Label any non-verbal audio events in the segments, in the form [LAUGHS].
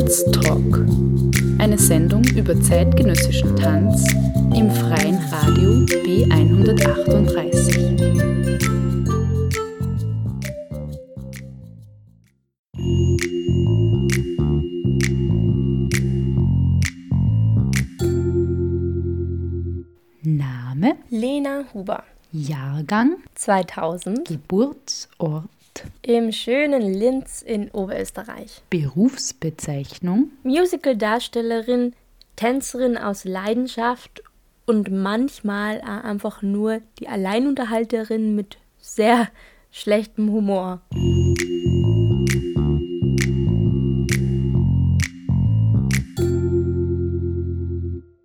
Tanztalk. Eine Sendung über zeitgenössischen Tanz im freien Radio B138. Name? Lena Huber, Jahrgang, 2000, Geburtsort, im schönen Linz in Oberösterreich. Berufsbezeichnung, Musical-Darstellerin, Tänzerin aus Leidenschaft und manchmal einfach nur die Alleinunterhalterin mit sehr schlechtem Humor.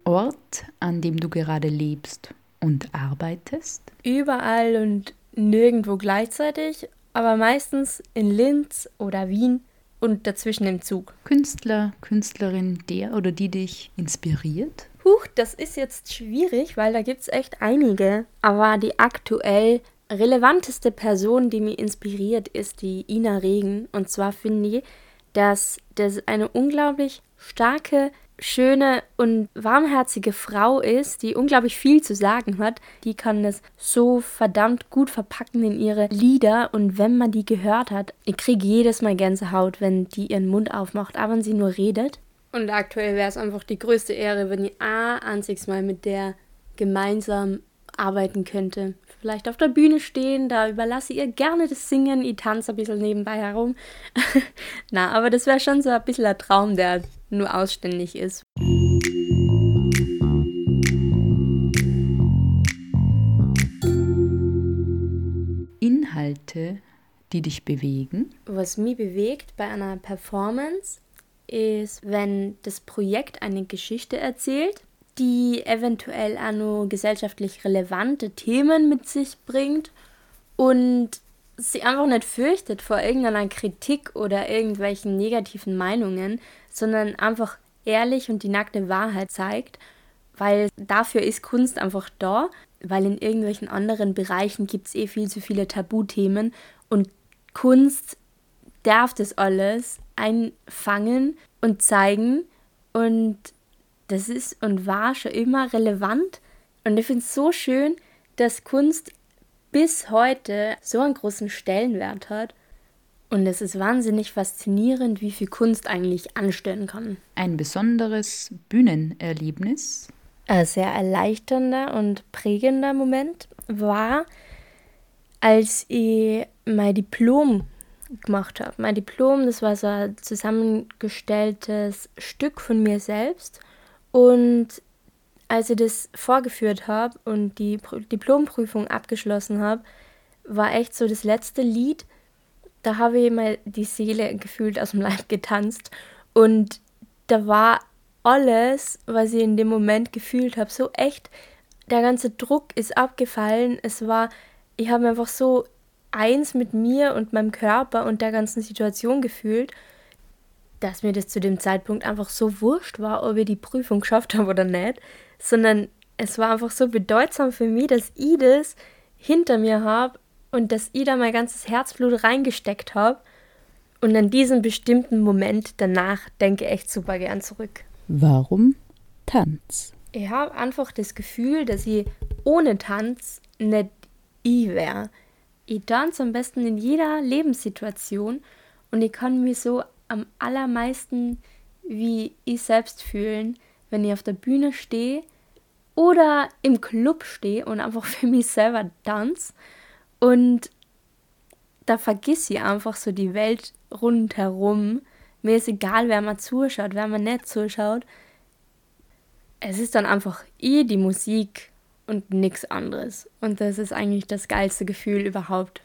Ort, an dem du gerade lebst und arbeitest, Überall und nirgendwo gleichzeitig, aber meistens in Linz oder Wien und dazwischen im Zug. Künstler, Künstlerin, der oder die dich inspiriert, Huch, das ist jetzt schwierig, weil da gibt es echt einige. Aber die aktuell relevanteste Person, die mich inspiriert, ist die Ina Regen. Und zwar finde ich, dass das eine unglaublich starke, schöne und warmherzige Frau ist, die unglaublich viel zu sagen hat. Die kann das so verdammt gut verpacken in ihre Lieder. Und wenn man die gehört hat, ich kriege jedes Mal Gänsehaut, wenn die ihren Mund aufmacht, aber wenn sie nur redet. Und aktuell wäre es einfach die größte Ehre, wenn ich ein einziges Mal mit der gemeinsam arbeiten könnte. Vielleicht auf der Bühne stehen, da überlasse ich ihr gerne das Singen, ich tanze ein bisschen nebenbei herum. [LAUGHS] Na, aber das wäre schon so ein bisschen ein Traum, der nur ausständig ist. Inhalte, die dich bewegen, Was mich bewegt bei einer Performance ist, wenn das Projekt eine Geschichte erzählt, die eventuell auch nur gesellschaftlich relevante Themen mit sich bringt und sie einfach nicht fürchtet vor irgendeiner Kritik oder irgendwelchen negativen Meinungen, sondern einfach ehrlich und die nackte Wahrheit zeigt, weil dafür ist Kunst einfach da, weil in irgendwelchen anderen Bereichen gibt es eh viel zu viele Tabuthemen und Kunst darf das alles einfangen und zeigen und das ist und war schon immer relevant und ich finde es so schön, dass Kunst bis heute so einen großen Stellenwert hat und es ist wahnsinnig faszinierend, wie viel Kunst eigentlich anstellen kann. ein besonderes Bühnenerlebnis, Ein sehr erleichternder und prägender Moment war, als ich mein Diplom gemacht habe. Mein Diplom, das war so ein zusammengestelltes Stück von mir selbst. Und als ich das vorgeführt habe und die Pr- Diplomprüfung abgeschlossen habe, war echt so das letzte Lied. Da habe ich mal die Seele gefühlt aus dem Leib getanzt. Und da war alles, was ich in dem Moment gefühlt habe, so echt. Der ganze Druck ist abgefallen. Es war, ich habe einfach so eins mit mir und meinem Körper und der ganzen Situation gefühlt, dass mir das zu dem Zeitpunkt einfach so wurscht war, ob ich die Prüfung geschafft habe oder nicht, sondern es war einfach so bedeutsam für mich, dass ich das hinter mir habe und dass ich da mein ganzes Herzblut reingesteckt habe. Und an diesen bestimmten Moment danach denke ich echt super gern zurück. warum Tanz? Ich habe einfach das Gefühl, dass ich ohne Tanz nicht ich wäre. Ich tanze am besten in jeder Lebenssituation und ich kann mich so am allermeisten wie ich selbst fühlen, wenn ich auf der Bühne stehe oder im Club stehe und einfach [LAUGHS] für mich selber tanze. Und da vergiss ich einfach so die Welt rundherum. Mir ist egal, wer mal zuschaut, wer mal nicht zuschaut es ist dann einfach eh die Musik und nichts anderes. Und das ist eigentlich das geilste Gefühl überhaupt.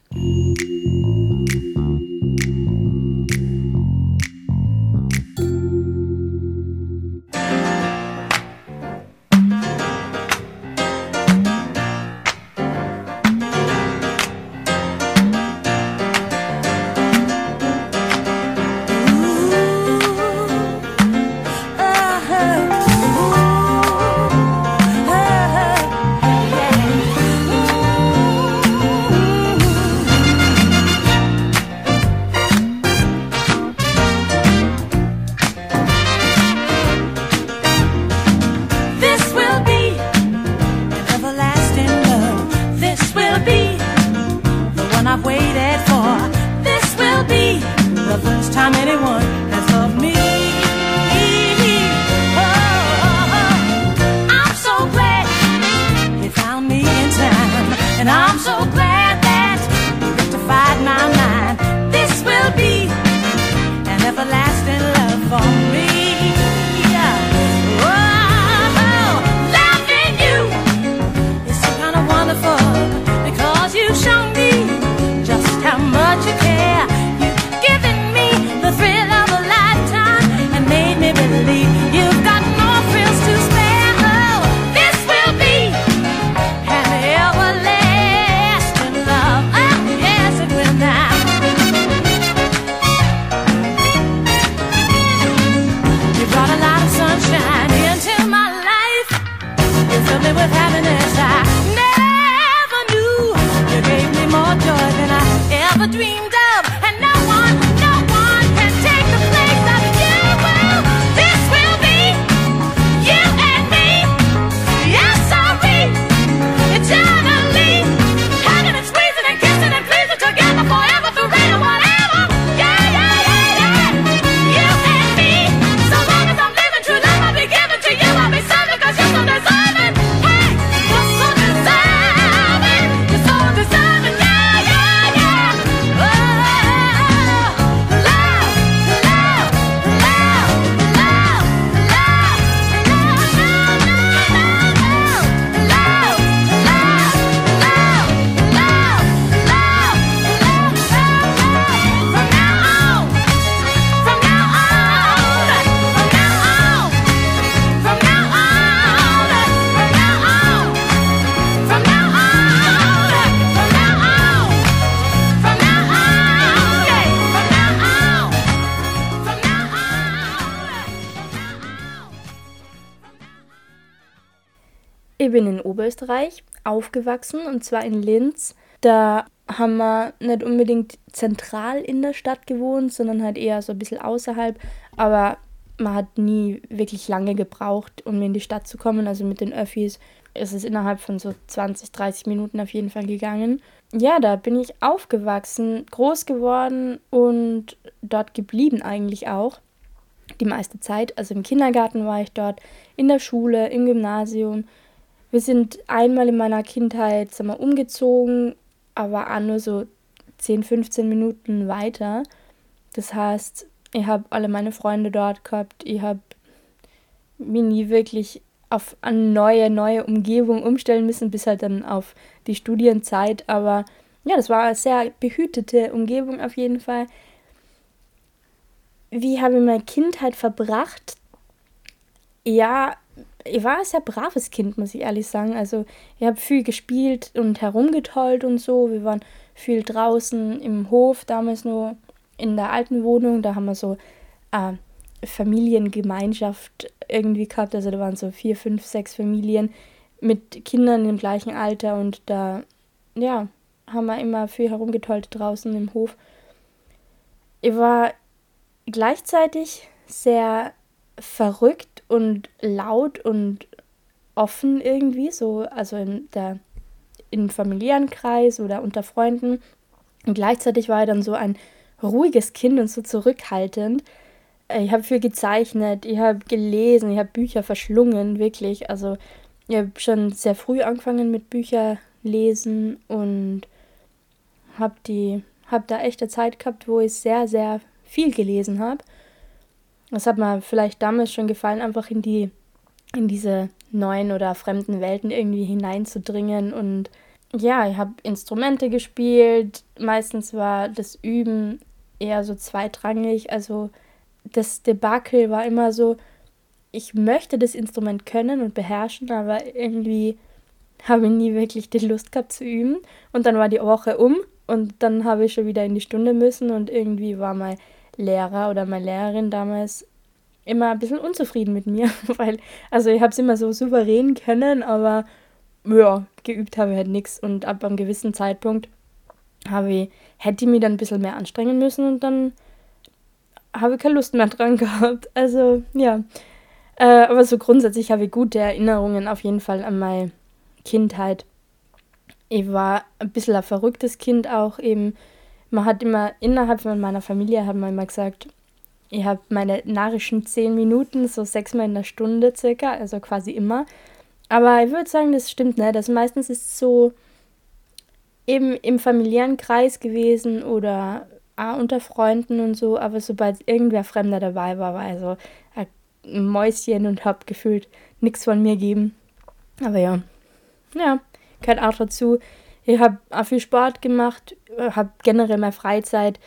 Ich bin in Oberösterreich aufgewachsen und zwar in Linz. Da haben wir nicht unbedingt zentral in der Stadt gewohnt, sondern halt eher so ein bisschen außerhalb. Aber man hat nie wirklich lange gebraucht, um in die Stadt zu kommen. Also mit den Öffis ist es innerhalb von so 20, 30 Minuten auf jeden Fall gegangen. Ja, da bin ich aufgewachsen, groß geworden und dort geblieben eigentlich auch. Die meiste Zeit. Also im Kindergarten war ich dort, in der Schule, im Gymnasium. Wir sind einmal in meiner Kindheit sagen wir, umgezogen, aber auch nur so 10, 15 Minuten weiter. Das heißt, ich habe alle meine Freunde dort gehabt. Ich habe mich nie wirklich auf eine neue, neue Umgebung umstellen müssen, bis halt dann auf die Studienzeit. Aber ja, das war eine sehr behütete Umgebung auf jeden Fall. Wie habe ich meine Kindheit verbracht? Ja, ich war ein sehr braves Kind, muss ich ehrlich sagen. Also ich habe viel gespielt und herumgetollt und so. Wir waren viel draußen im Hof, damals nur in der alten Wohnung. Da haben wir so äh, Familiengemeinschaft irgendwie gehabt. Also da waren so vier, fünf, sechs Familien mit Kindern im gleichen Alter und da, ja, haben wir immer viel herumgetollt draußen im Hof. Ich war gleichzeitig sehr verrückt und laut und offen irgendwie, so, also in der im familiären Kreis oder unter Freunden. Und gleichzeitig war er dann so ein ruhiges Kind und so zurückhaltend. Ich habe viel gezeichnet, ich habe gelesen, ich habe Bücher verschlungen, wirklich. Also ich habe schon sehr früh angefangen mit Bücher lesen und habe die habe da echt eine Zeit gehabt, wo ich sehr sehr viel gelesen habe. Das hat mir vielleicht damals schon gefallen, einfach in die in diese neuen oder fremden Welten irgendwie hineinzudringen und ja, ich habe Instrumente gespielt. Meistens war das Üben eher so zweitrangig. Also das Debakel war immer so, ich möchte das Instrument können und beherrschen, aber irgendwie habe ich nie wirklich die Lust gehabt zu üben. Und dann war die Woche um und dann habe ich schon wieder in die Stunde müssen und irgendwie war mein Lehrer oder meine Lehrerin damals immer ein bisschen unzufrieden mit mir, [LAUGHS] weil, also ich habe es immer so souverän können, aber ja, geübt habe ich halt nichts und ab einem gewissen Zeitpunkt habe ich, hätte ich mich dann ein bisschen mehr anstrengen müssen und dann habe ich keine Lust mehr dran [LAUGHS] gehabt. Also, ja. Äh, aber so grundsätzlich habe ich gute Erinnerungen auf jeden Fall an meine Kindheit. Ich war ein bisschen ein verrücktes Kind auch eben. Man hat immer innerhalb von meiner Familie haben wir immer gesagt, ich habe meine narischen zehn Minuten, so sechsmal in der Stunde circa, also quasi immer. Aber ich würde sagen, das stimmt nicht. Also meistens ist es so, eben im familiären Kreis gewesen oder ah, unter Freunden und so, aber sobald irgendwer Fremder dabei war, war also ein Mäuschen und hab gefühlt nichts von mir geben. Aber ja, ja, gehört auch dazu. Ich habe auch viel Sport gemacht, habe generell meine Freizeit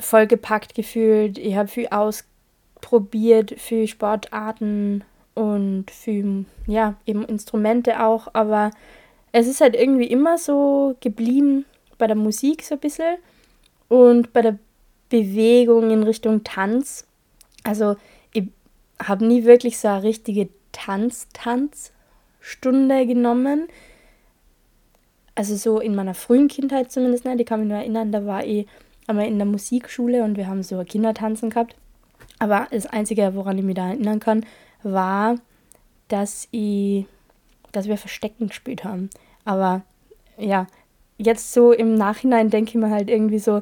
vollgepackt gefühlt. Ich habe viel ausprobiert, viel Sportarten und viel, ja, eben Instrumente auch, aber es ist halt irgendwie immer so geblieben bei der Musik so ein bisschen und bei der Bewegung in Richtung Tanz. Also ich habe nie wirklich so eine richtige Tanz-Tanz-Stunde genommen. Also so in meiner frühen Kindheit zumindest, ne? die kann mich nur erinnern, da war ich einmal in der Musikschule und wir haben so Kindertanzen gehabt. Aber das Einzige, woran ich mich da erinnern kann, war, dass ich dass wir Verstecken gespielt haben. Aber ja, jetzt so im Nachhinein denke ich mir halt irgendwie so,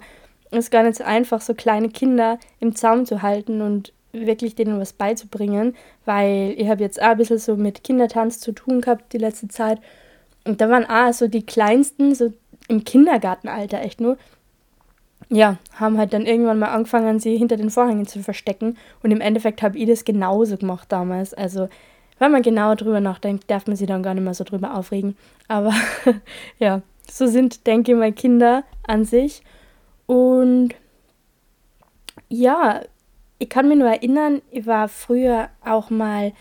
es ist gar nicht so einfach, so kleine Kinder im Zaum zu halten und wirklich denen was beizubringen, weil ich habe jetzt auch ein bisschen so mit Kindertanz zu tun gehabt die letzte Zeit. Und da waren auch so die Kleinsten, so im Kindergartenalter echt nur, ja, haben halt dann irgendwann mal angefangen, sie hinter den Vorhängen zu verstecken. Und im Endeffekt habe ich das genauso gemacht damals. Also wenn man genauer drüber nachdenkt, darf man sich dann gar nicht mehr so drüber aufregen. Aber [LAUGHS] ja, so sind, denke ich mal, Kinder an sich. Und ja, ich kann mich nur erinnern, ich war früher auch mal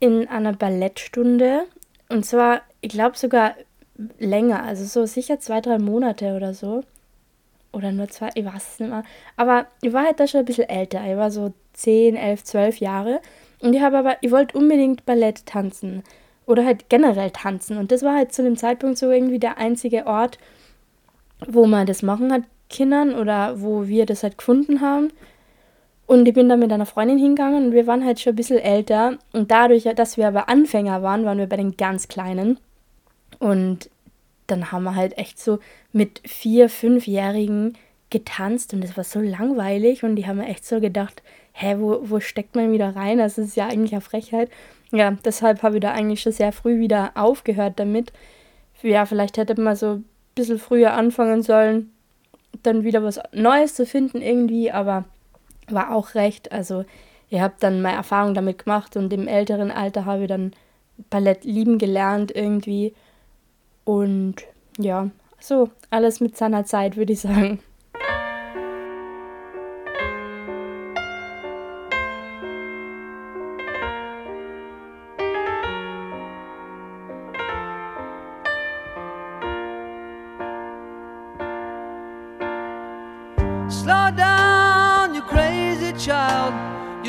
in einer Ballettstunde. Und zwar, ich glaube sogar länger, also so sicher zwei, drei Monate oder so. Oder nur zwei, ich weiß es nicht mehr. Aber ich war halt da schon ein bisschen älter. Ich war so 10, 11, 12 Jahre. Und ich habe aber, ich wollte unbedingt Ballett tanzen. oder halt generell tanzen. Und das war halt zu dem Zeitpunkt so irgendwie der einzige Ort, wo man das machen hat, Kindern, oder wo wir das halt gefunden haben. Und ich bin da mit einer Freundin hingegangen und wir waren halt schon ein bisschen älter. Und dadurch, dass wir aber Anfänger waren, waren wir bei den ganz Kleinen. Und dann haben wir halt echt so mit vier, fünfjährigen getanzt und das war so langweilig und die haben mir echt so gedacht, hä, wo, wo steckt man wieder rein? Das ist ja eigentlich eine Frechheit. Ja, deshalb habe ich da eigentlich schon sehr früh wieder aufgehört damit. Ja, vielleicht hätte man so ein bisschen früher anfangen sollen, dann wieder was Neues zu finden irgendwie, aber war auch recht. Also ich habe dann meine Erfahrung damit gemacht und im älteren Alter habe ich dann Ballett lieben gelernt irgendwie. Und ja, so, alles mit seiner Zeit, würde ich sagen.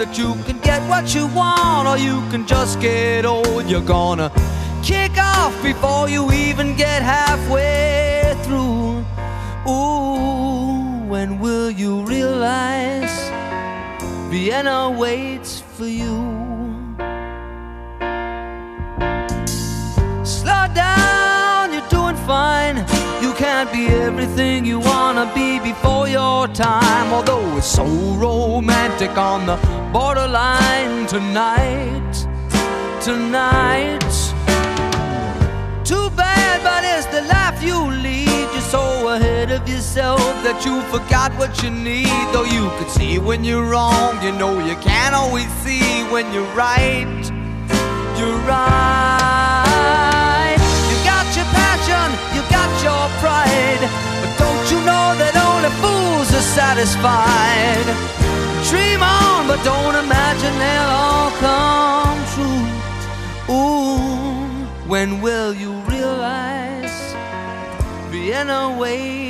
that you can get what you want or you can just get old. You're gonna kick off before you even get halfway through. Ooh, when will you realize Vienna waits for you? Slow down, you're doing fine. Be everything you wanna be before your time. Although it's so romantic on the borderline tonight, tonight. Too bad, but it's the life you lead. You're so ahead of yourself that you forgot what you need. Though you could see when you're wrong, you know you can't always see when you're right. You're right. Pride, but don't you know that only fools are satisfied? Dream on, but don't imagine they'll all come true. Ooh, when will you realize Vienna waits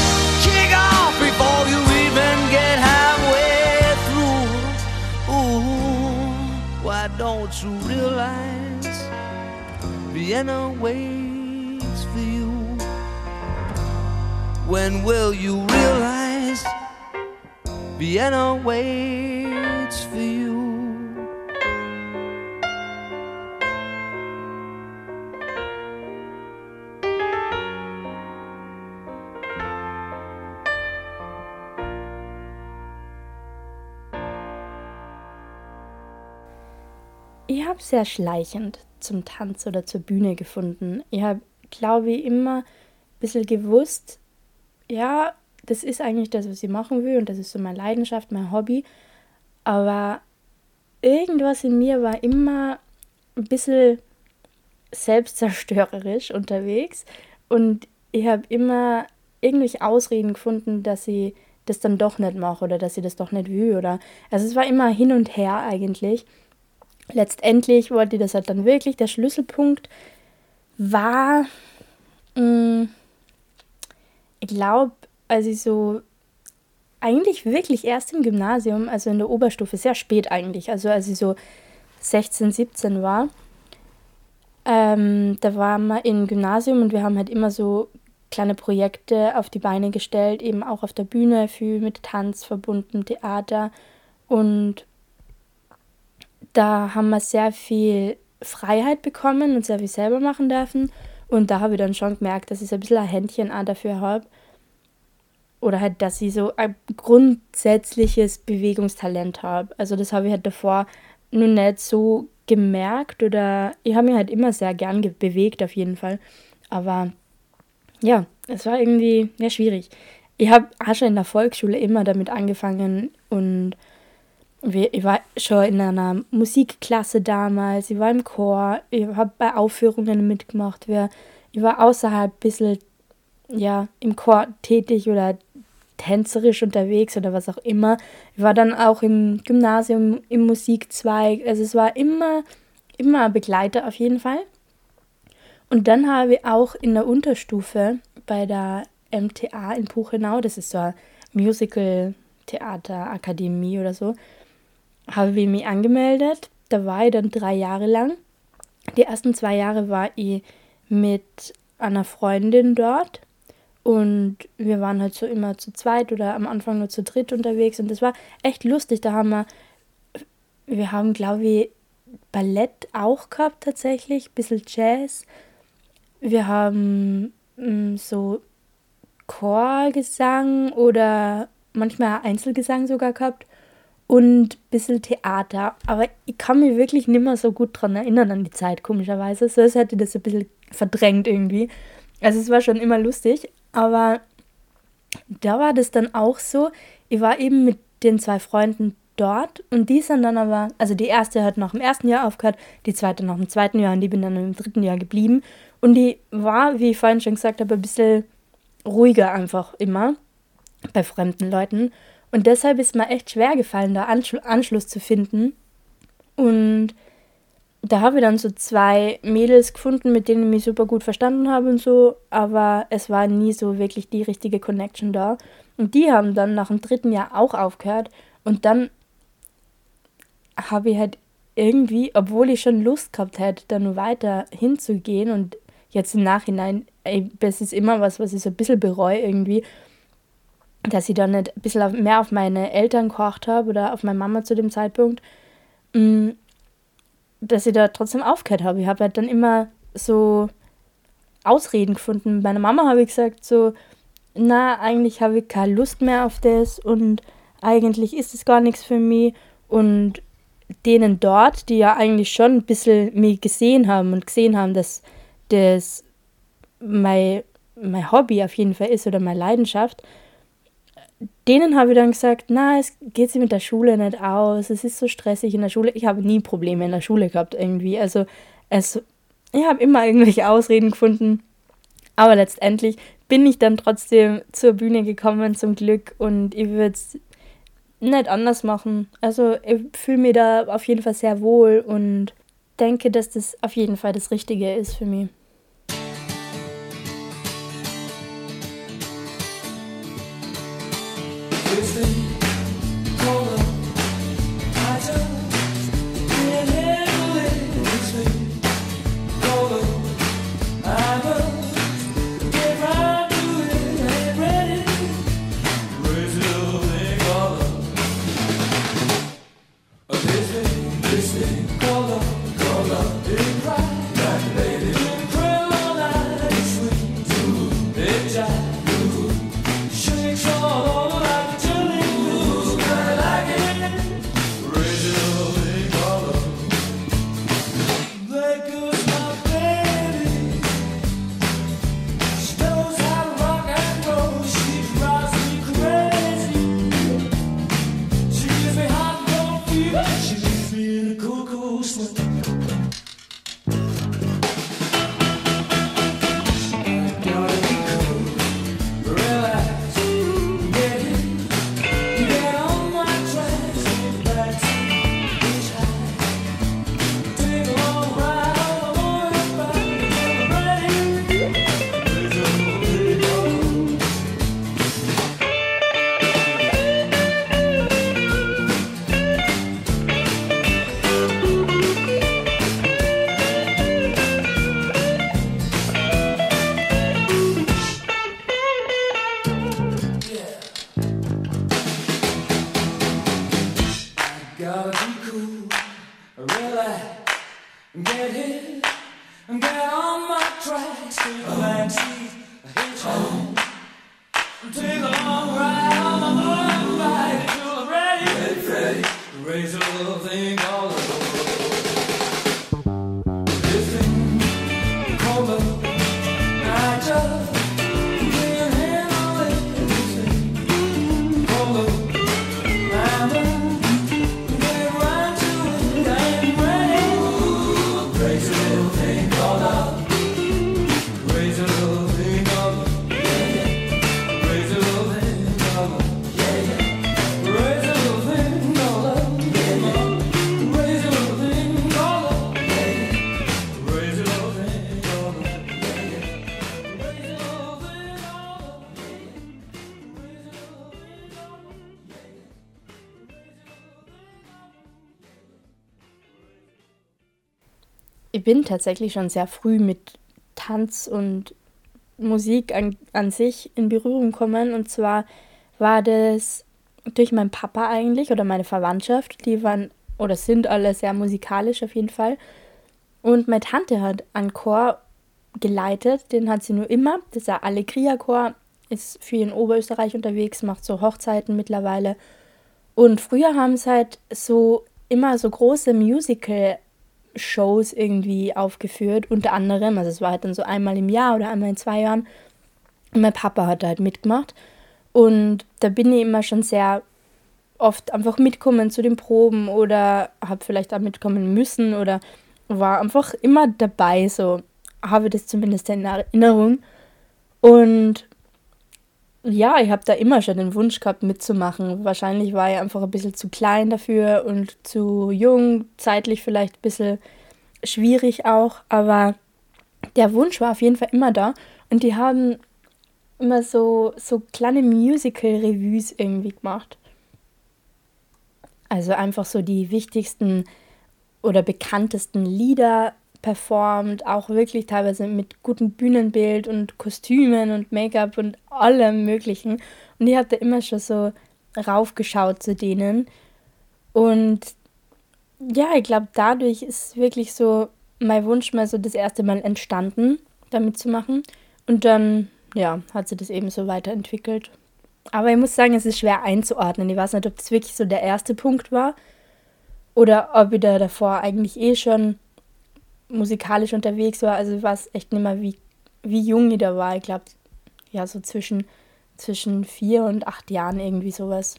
why don't realize Vienna waits for you? When will you realize Vienna waits for you? Ich habe sehr schleichend zum Tanz oder zur Bühne gefunden. Ich habe, glaube ich, immer ein bisschen gewusst, ja, das ist eigentlich das, was ich machen will und das ist so meine Leidenschaft, mein Hobby. Aber irgendwas in mir war immer ein bisschen selbstzerstörerisch unterwegs und ich habe immer irgendwelche Ausreden gefunden, dass ich das dann doch nicht mache oder dass ich das doch nicht will oder also es war immer hin und her eigentlich letztendlich wollte das halt dann wirklich. Der Schlüsselpunkt war, mh, mm, ich glaube, als ich so eigentlich wirklich erst im Gymnasium, also in der Oberstufe, sehr spät eigentlich, also als ich so 16, 17 war. Ähm, da waren wir im Gymnasium und wir haben halt immer so kleine Projekte auf die Beine gestellt, eben auch auf der Bühne, viel mit Tanz verbunden, Theater. Und da haben wir sehr viel Freiheit bekommen und sehr viel selber machen dürfen. Und da habe ich dann schon gemerkt, dass ich so ein bisschen ein Händchen auch dafür habe. Oder halt, dass ich so ein grundsätzliches Bewegungstalent habe. Also das habe ich halt davor nur nicht so gemerkt oder ich habe mich halt immer sehr gern bewegt auf jeden Fall. Aber ja, es war irgendwie ja, schwierig. Ich habe auch schon in der Volksschule immer damit angefangen und ich war schon in einer Musikklasse damals, ich war im Chor, ich habe bei Aufführungen mitgemacht, ich war außerhalb ein bisschen ja, im Chor tätig oder tänzerisch unterwegs oder was auch immer. Ich war dann auch im Gymnasium im Musikzweig. Also es war immer, immer ein Begleiter auf jeden Fall. Und dann habe ich auch in der Unterstufe bei der MTA in Puchenau, das ist so eine Musical-Theater-Akademie oder so, habe ich mich angemeldet. Da war ich dann drei Jahre lang. Die ersten zwei Jahre war ich mit einer Freundin dort und wir waren halt so immer zu zweit oder am Anfang nur zu dritt unterwegs und das war echt lustig. Da haben wir, wir haben glaube ich Ballett auch gehabt tatsächlich, ein bisschen Jazz. Wir haben mm, so Chorgesang oder manchmal Einzelgesang sogar gehabt und ein bisschen Theater. Aber ich kann mich wirklich nicht mehr so gut daran erinnern an die Zeit, komischerweise. So als hätte ich das ein bisschen verdrängt irgendwie. Also es war schon immer lustig, aber da war das dann auch so, ich war eben mit den zwei Freunden dort und die sind dann aber, also die erste hat nach dem ersten Jahr aufgehört, die zweite nach dem zweiten Jahr und die bin dann im dritten Jahr geblieben. Und die war, wie ich vorhin schon gesagt habe, ein bisschen ruhiger einfach immer bei fremden Leuten. Und deshalb ist mir echt schwer gefallen, da Anschl Anschluss zu finden. Und da habe ich dann so zwei Mädels gefunden, mit denen ich mich super gut verstanden habe und so, aber es war nie so wirklich die richtige Connection da. Und die haben dann nach dem dritten Jahr auch aufgehört und dann habe ich halt irgendwie, obwohl ich schon Lust gehabt hätte, da nur weiter hinzugehen und jetzt im Nachhinein, ey, das ist immer was, was ich so ein bisschen bereue irgendwie, dass ich dann nicht ein bisschen mehr auf meine Eltern gekocht habe oder auf meine Mama zu dem Zeitpunkt. Mm, dass ich da trotzdem aufgehört habe. Ich habe halt dann immer so Ausreden gefunden. Mit meiner Mama habe ich gesagt so, na, eigentlich habe ich keine Lust mehr auf das und eigentlich ist es gar nichts für mich. Und denen dort, die ja eigentlich schon ein bisschen mich gesehen haben und gesehen haben, dass das mein, mein Hobby auf jeden Fall ist oder meine Leidenschaft, denen habe ich dann gesagt, na, es geht sich mit der Schule nicht aus, es ist so stressig in der Schule. Ich habe nie Probleme in der Schule gehabt irgendwie. Also es, ich habe immer irgendwelche Ausreden gefunden. Aber letztendlich bin ich dann trotzdem zur Bühne gekommen, zum Glück. Und ich würde es nicht anders machen. Also ich fühle mich da auf jeden Fall sehr wohl und denke, dass das auf jeden Fall das Richtige ist für mich. Bin tatsächlich schon sehr früh mit Tanz und Musik an, an sich in Berührung gekommen. Und zwar war das durch meinen Papa eigentlich oder meine Verwandtschaft. Die waren oder sind alle sehr musikalisch auf jeden Fall. Und meine Tante hat einen Chor geleitet, den hat sie nur immer. Das ist der Allegria-Chor, ist viel in Oberösterreich unterwegs, macht so Hochzeiten mittlerweile. Und früher haben sie halt so immer so große Musical Shows irgendwie aufgeführt, unter anderem, also es war halt dann so einmal im Jahr oder einmal in zwei Jahren. Und mein Papa hat da halt mitgemacht. Und da bin ich immer schon sehr oft einfach mitkommen zu den Proben oder habe vielleicht auch mitkommen müssen oder war einfach immer dabei, so habe das zumindest in Erinnerung. Und ja, ich habe da immer schon den Wunsch gehabt, mitzumachen. Wahrscheinlich war ich einfach ein bisschen zu klein dafür und zu jung, zeitlich vielleicht ein bisschen schwierig auch, aber der Wunsch war auf jeden Fall immer da. Und die haben immer so, so kleine Musical-Revues irgendwie gemacht. Also einfach so die wichtigsten oder bekanntesten Lieder performt, auch wirklich teilweise mit gutem Bühnenbild und Kostümen und Make-up und allem Möglichen. Und ich habe da immer schon so raufgeschaut zu denen. Und ja, ich glaube, dadurch ist wirklich so mein Wunsch mal so das erste Mal entstanden, damit zu machen. Und dann, ja, hat sich das eben so weiterentwickelt. Aber ich muss sagen, es ist schwer einzuordnen. Ich weiß nicht, ob das wirklich so der erste Punkt war oder ob ich da davor eigentlich eh schon musikalisch unterwegs war. Also ich weiß echt nicht mehr, wie, wie jung ich da war. Ich glaube, ja, so zwischen, zwischen vier und acht Jahren irgendwie sowas.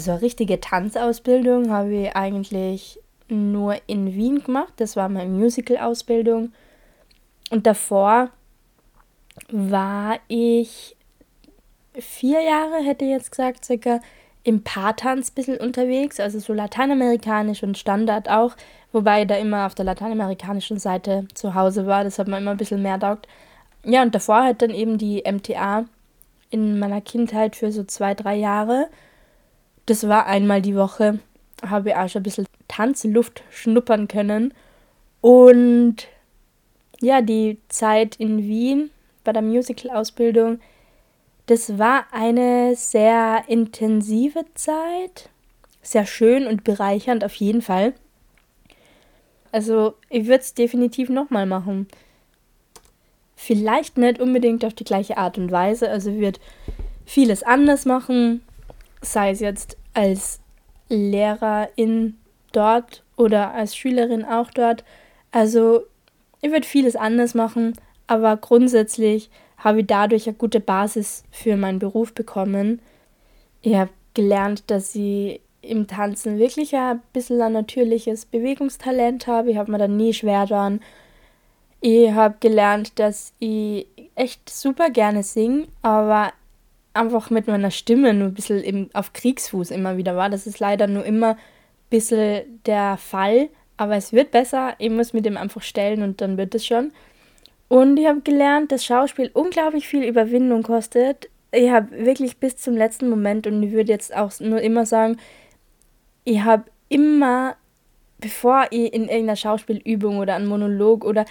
Also richtige Tanzausbildung habe ich eigentlich nur in Wien gemacht. Das war meine Musical-Ausbildung. Und davor war ich vier Jahre, hätte ich jetzt gesagt, circa im Paartanz ein bisschen unterwegs, also so lateinamerikanisch und Standard auch, wobei ich da immer auf der lateinamerikanischen Seite zu Hause war, das hat mir immer ein bisschen mehr taugt. Ja, und davor hat dann eben die MTA in meiner Kindheit für so zwei, drei Jahre. Das war einmal die Woche, habe ich auch schon ein bisschen Tanzluft schnuppern können. Und ja, die Zeit in Wien bei der Musical-Ausbildung, das war eine sehr intensive Zeit, sehr schön und bereichernd auf jeden Fall. Also ich würde es definitiv nochmal machen. Vielleicht nicht unbedingt auf die gleiche Art und Weise, also ich würde vieles anders machen, sei es jetzt als Lehrerin dort oder als Schülerin auch dort. Also ich würde vieles anders machen, aber grundsätzlich habe ich dadurch eine gute Basis für meinen Beruf bekommen. Ich habe gelernt, dass ich im Tanzen wirklich ein bisschen ein natürliches Bewegungstalent habe. Ich habe mir da nie schwer dran. Ich habe gelernt, dass ich echt super gerne singe, aber einfach mit meiner Stimme nur ein bisschen im, auf Kriegsfuß immer wieder war. Das ist leider nur immer ein bisschen der Fall, aber es wird besser. Ich muss mit dem einfach stellen und dann wird es schon. Und ich habe gelernt, dass Schauspiel unglaublich viel Überwindung kostet. Ich habe wirklich bis zum letzten Moment und ich würde jetzt auch nur immer sagen, ich habe immer, bevor ich in irgendeiner Schauspielübung oder einen Monolog oder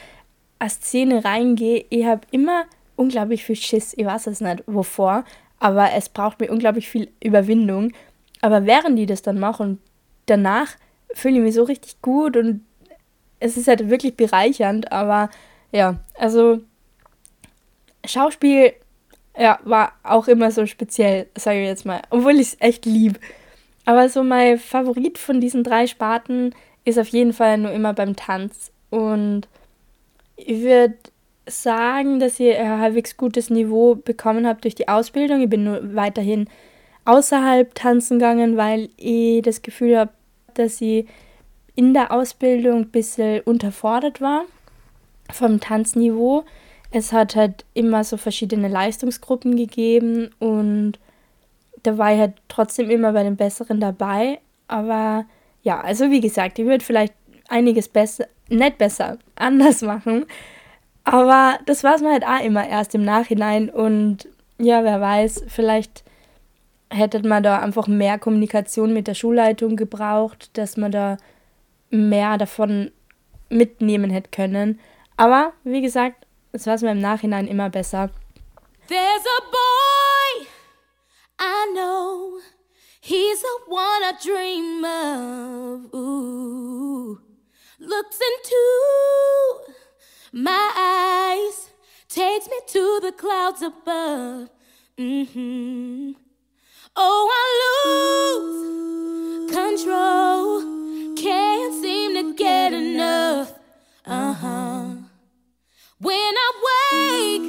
eine Szene reingehe, ich habe immer unglaublich viel Schiss. Ich weiß es nicht, wovor aber es braucht mir unglaublich viel Überwindung. Aber während die das dann machen danach fühle ich mich so richtig gut und es ist halt wirklich bereichernd, aber ja, also Schauspiel ja, war auch immer so speziell, sage ich jetzt mal, obwohl ich es echt lieb. Aber so mein Favorit von diesen drei Sparten ist auf jeden Fall nur immer beim Tanz. Und ich würde sagen, dass ich ein halbwegs gutes Niveau bekommen habe durch die Ausbildung. Ich bin nur weiterhin außerhalb tanzen gegangen, weil ich das Gefühl habe, dass ich in der Ausbildung ein bisschen unterfordert war vom Tanzniveau. Es hat halt immer so verschiedene Leistungsgruppen gegeben und da war ich halt trotzdem immer bei den Besseren dabei. Aber ja, also wie gesagt, ich würde vielleicht einiges besser, nicht besser, [LAUGHS] anders machen. Aber das war es mir halt auch immer erst im Nachhinein und ja, wer weiß, vielleicht hätte man da einfach mehr Kommunikation mit der Schulleitung gebraucht, dass man da mehr davon mitnehmen hätte können. Aber wie gesagt, es war es mir im Nachhinein immer besser. There's a boy I know, he's the one I dream of. Ooh, looks into My eyes takes me to the clouds above. Mm-hmm. Oh, I lose control. Can't seem to get enough. Uh huh. When I wake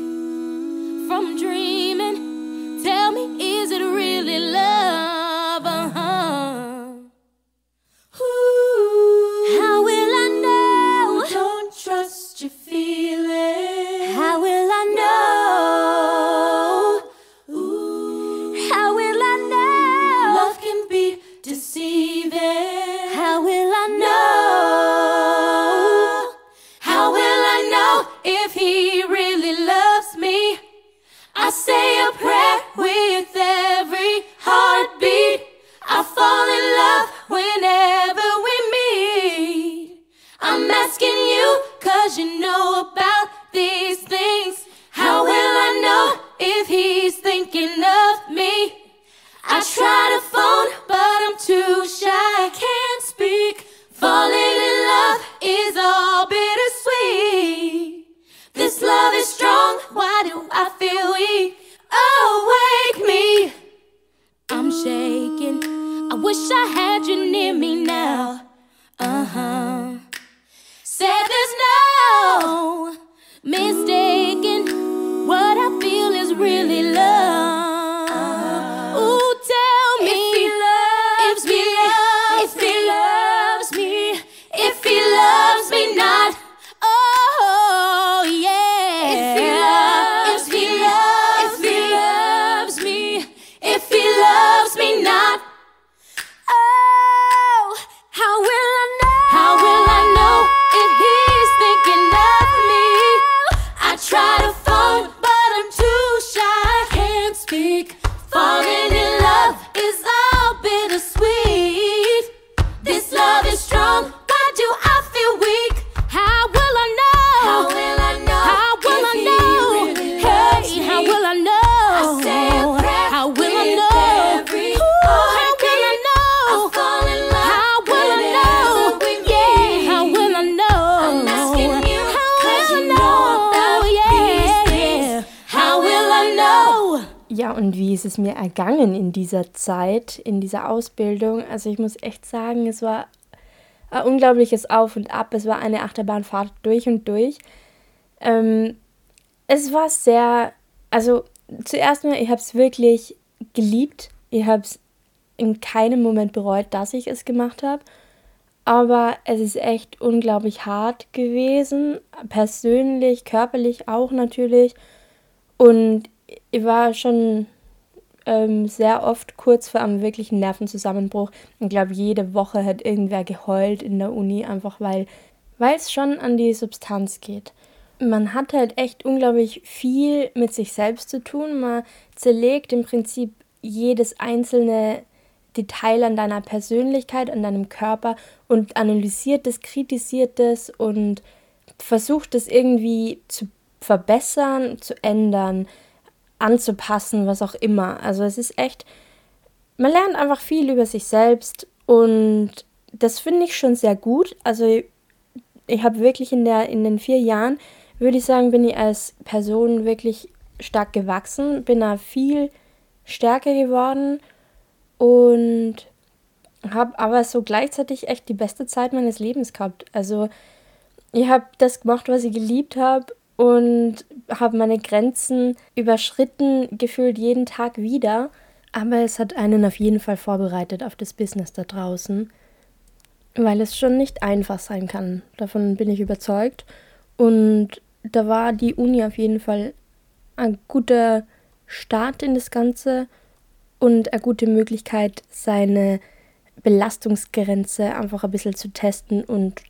from dreaming, tell me, is it really love? Whenever we meet. I'm asking you Cause you know about these things. How will I know if he's thinking of me? I try to phone, but I'm too shy. Can't speak. Falling in love is all bittersweet. This love is strong. Why do I feel weak? Oh, wake me. I'm shaking. Wish I had you near me now. Uh huh. Said there's no mistaking ist es mir ergangen in dieser Zeit, in dieser Ausbildung? Also ich muss echt sagen, es war ein unglaubliches Auf und Ab. Es war eine Achterbahnfahrt durch und durch. Ähm, es war sehr, also zuerst mal, ich habe es wirklich geliebt. Ich habe es in keinem Moment bereut, dass ich es gemacht habe. Aber es ist echt unglaublich hart gewesen, persönlich, körperlich auch natürlich. Und ich war schon ähm, sehr oft kurz vor einem wirklichen Nervenzusammenbruch. Ich glaube, jede Woche hat irgendwer geheult in der Uni, einfach weil es schon an die Substanz geht. Man hat halt echt unglaublich viel mit sich selbst zu tun. Man zerlegt im Prinzip jedes einzelne Detail an deiner Persönlichkeit, an deinem Körper und analysiert es, kritisiert es und versucht es irgendwie zu verbessern, zu ändern, anzupassen, was auch immer. Also es ist echt, man lernt einfach viel über sich selbst und das finde ich schon sehr gut. Also ich, ich habe wirklich in, der, in den vier Jahren, würde ich sagen, bin ich als Person wirklich stark gewachsen, bin da viel stärker geworden und habe aber so gleichzeitig echt die beste Zeit meines Lebens gehabt. Also ich habe das gemacht, was ich geliebt habe und habe meine Grenzen überschritten, gefühlt jeden Tag wieder. Aber es hat einen auf jeden Fall vorbereitet auf das Business da draußen, weil es schon nicht einfach sein kann. Davon bin ich überzeugt. Und da war die Uni auf jeden Fall ein guter Start in das Ganze und eine gute Möglichkeit, seine Belastungsgrenze einfach ein bisschen zu testen und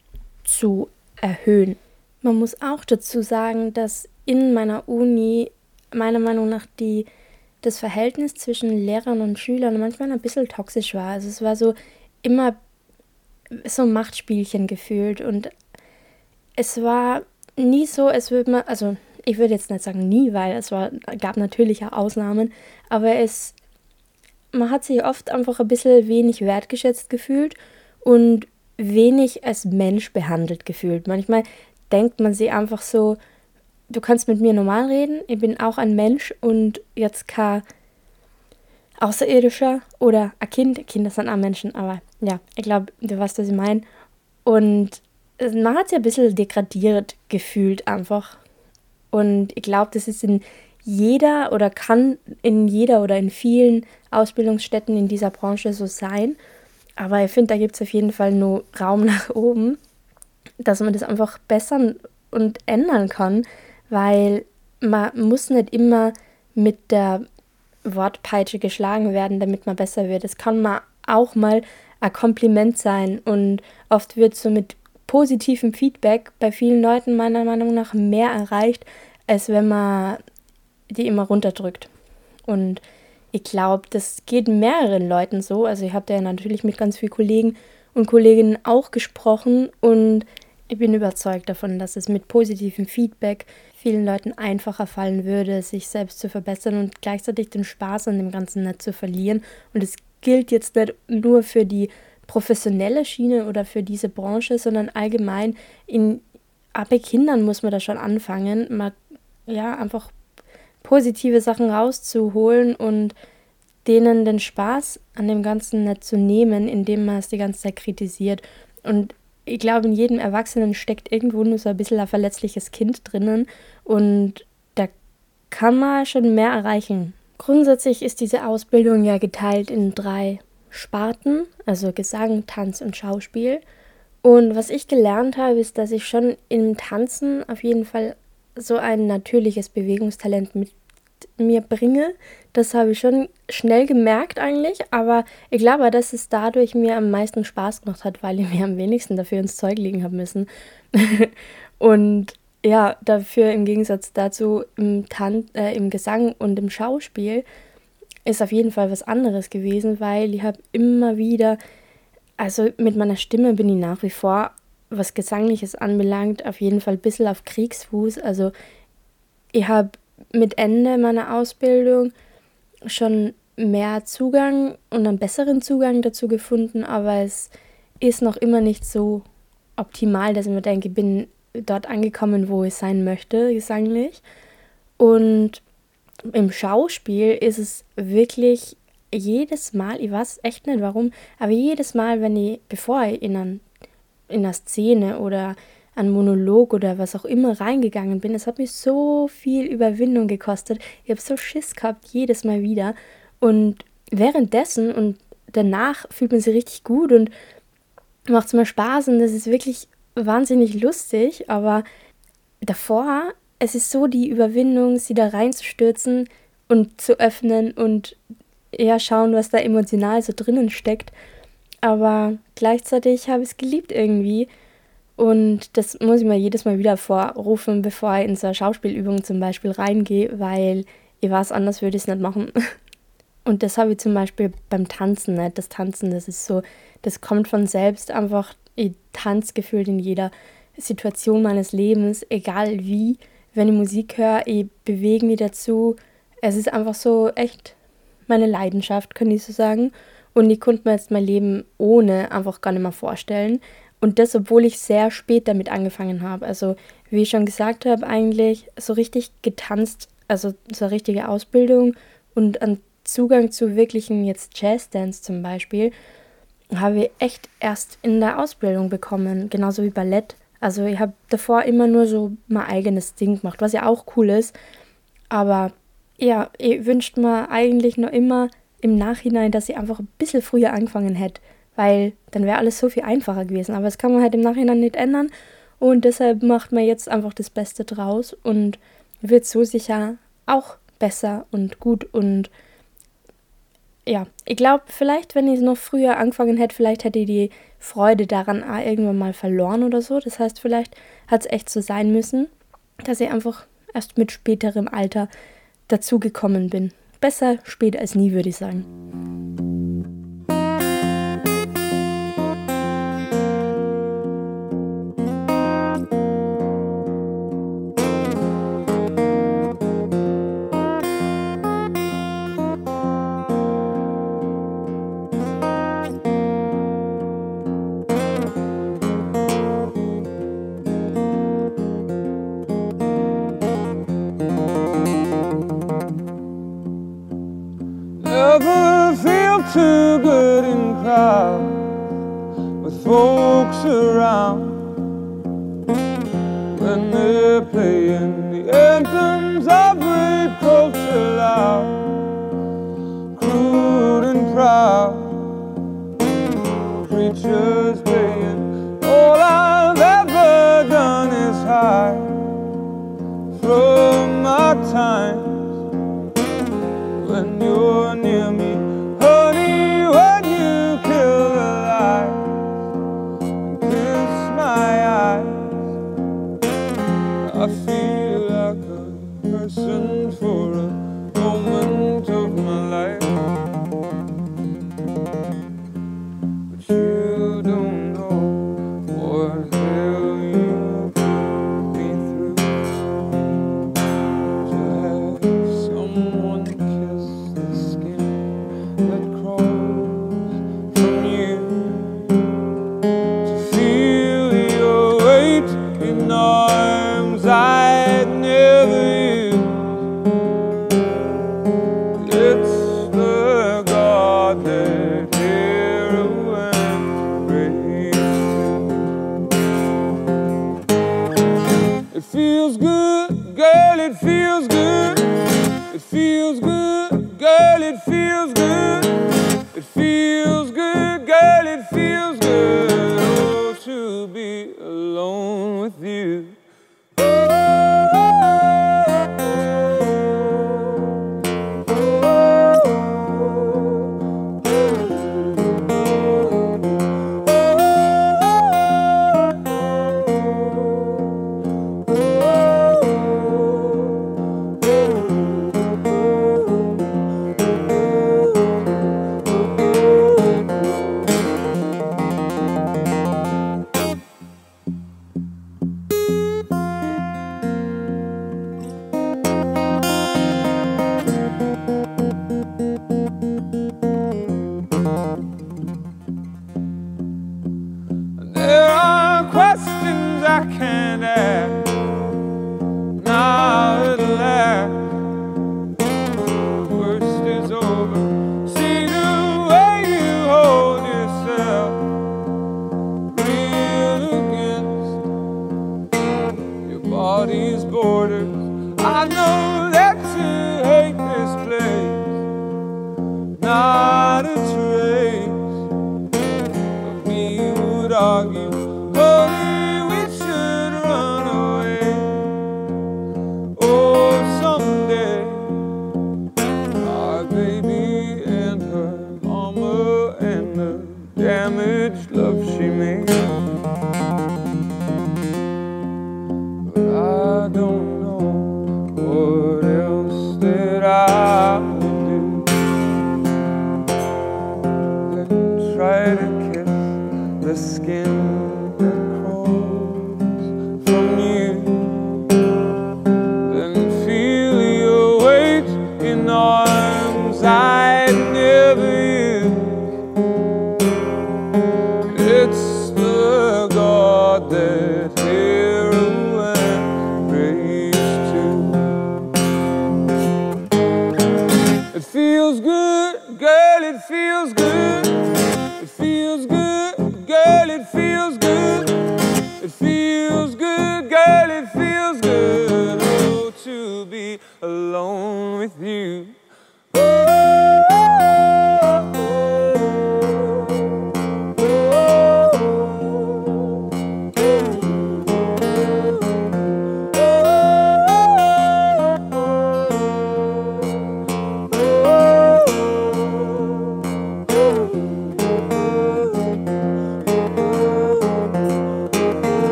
zu erhöhen. Man muss auch dazu sagen, dass in meiner Uni meiner Meinung nach die, das Verhältnis zwischen Lehrern und Schülern manchmal ein bisschen toxisch war. Also es war so immer so ein Machtspielchen gefühlt und es war nie so, es würde man, also ich würde jetzt nicht sagen nie, weil es war, gab natürlich auch Ausnahmen, aber es, man hat sich oft einfach ein bisschen wenig wertgeschätzt gefühlt und wenig als Mensch behandelt gefühlt. Manchmal denkt man sich einfach so, du kannst mit mir normal reden, ich bin auch ein Mensch und jetzt kein Außerirdischer oder ein Kind. Kinder sind auch Menschen, aber ja, ich glaube, du weißt, was ich meine. Und man hat sich ein bisschen degradiert gefühlt einfach. Und ich glaube, das ist in jeder oder kann in jeder oder in vielen Ausbildungsstätten in dieser Branche so sein. Aber ich finde, da gibt es auf jeden Fall nur Raum [LAUGHS] nach oben dass man das einfach bessern und ändern kann, weil man muss nicht immer mit der Wortpeitsche geschlagen werden, damit man besser wird. Es kann mal auch mal ein Kompliment sein und oft wird so mit positivem Feedback bei vielen Leuten meiner Meinung nach mehr erreicht, als wenn man die immer runterdrückt. Und ich glaube, das geht mehreren Leuten so. Also ich habe ja natürlich mit ganz vielen Kollegen und Kolleginnen auch gesprochen und ich bin überzeugt davon, dass es mit positivem Feedback vielen Leuten einfacher fallen würde, sich selbst zu verbessern und gleichzeitig den Spaß an dem Ganzen nicht zu verlieren. Und es gilt jetzt nicht nur für die professionelle Schiene oder für diese Branche, sondern allgemein in bei Kindern muss man da schon anfangen, mal ja einfach positive Sachen rauszuholen und denen den Spaß an dem Ganzen nicht zu nehmen, indem man es die ganze Zeit kritisiert. Und ich glaube, in jedem Erwachsenen steckt irgendwo nur so ein bisschen ein verletzliches Kind drinnen und da kann man schon mehr erreichen. Grundsätzlich ist diese Ausbildung ja geteilt in drei Sparten, also Gesang, Tanz und Schauspiel. Und was ich gelernt habe, ist, dass ich schon im Tanzen auf jeden Fall so ein natürliches Bewegungstalent mit mir bringe. Das habe ich schon schnell gemerkt eigentlich, aber ich glaube, dass es dadurch mir am meisten Spaß gemacht hat, weil ich mir am wenigsten dafür ins Zeug liegen habe müssen. [LAUGHS] und ja, dafür im Gegensatz dazu im, Tan äh, im Gesang und im Schauspiel ist auf jeden Fall was anderes gewesen, weil ich habe immer wieder, also mit meiner Stimme bin ich nach wie vor, was Gesangliches anbelangt, auf jeden Fall ein bisschen auf Kriegsfuß. Also ich habe mit Ende meiner Ausbildung schon mehr Zugang und einen besseren Zugang dazu gefunden, aber es ist noch immer nicht so optimal, dass ich mir denke, ich bin dort angekommen, wo ich sein möchte, gesanglich. Und im Schauspiel ist es wirklich jedes Mal, ich weiß echt nicht warum, aber jedes Mal, wenn ich, bevor ich in, ein, in einer Szene oder einen Monolog oder was auch immer reingegangen bin, es hat mich so viel Überwindung gekostet. Ich habe so Schiss gehabt, jedes Mal wieder. Und währenddessen und danach fühlt man sich richtig gut und macht es mir Spaß und das ist wirklich wahnsinnig lustig, aber davor, es ist so die Überwindung, sie da reinzustürzen und zu öffnen und eher schauen, was da emotional so drinnen steckt. Aber gleichzeitig habe ich es geliebt irgendwie. Und das muss ich mir jedes Mal wieder vorrufen, bevor ich in so eine Schauspielübung zum Beispiel reingehe, weil ich weiß, anders würde ich es nicht machen. [LAUGHS] Und das habe ich zum Beispiel beim Tanzen nicht. Das Tanzen, das ist so, das kommt von selbst einfach. Ich tanze gefühlt in jeder Situation meines Lebens, egal wie. Wenn ich Musik höre, ich bewege mich dazu. Es ist einfach so echt meine Leidenschaft, könnte ich so sagen. Und ich konnte mir jetzt mein Leben ohne einfach gar nicht mehr vorstellen. Und das, obwohl ich sehr spät damit angefangen habe. Also, wie ich schon gesagt habe, eigentlich so richtig getanzt, also so eine richtige Ausbildung und einen Zugang zu wirklichen jetzt Jazzdance zum Beispiel, habe ich echt erst in der Ausbildung bekommen, genauso wie Ballett. Also ich habe davor immer nur so mein eigenes Ding gemacht, was ja auch cool ist. Aber ja, ich wünscht mir eigentlich noch immer im Nachhinein, dass ich einfach ein bisschen früher angefangen hätte, weil dann wäre alles so viel einfacher gewesen. Aber das kann man halt im Nachhinein nicht ändern und deshalb macht man jetzt einfach das Beste draus und wird so sicher auch besser und gut und ja, ich glaube, vielleicht, wenn ich es noch früher angefangen hätte, vielleicht hätte ich die Freude daran irgendwann mal verloren oder so. Das heißt, vielleicht hat es echt so sein müssen, dass ich einfach erst mit späterem Alter dazugekommen bin. Besser spät als nie, würde ich sagen. folks around when they're playing the anthems of reproach aloud, crude and proud creatures praying, All I've ever done is hide from my times when you're.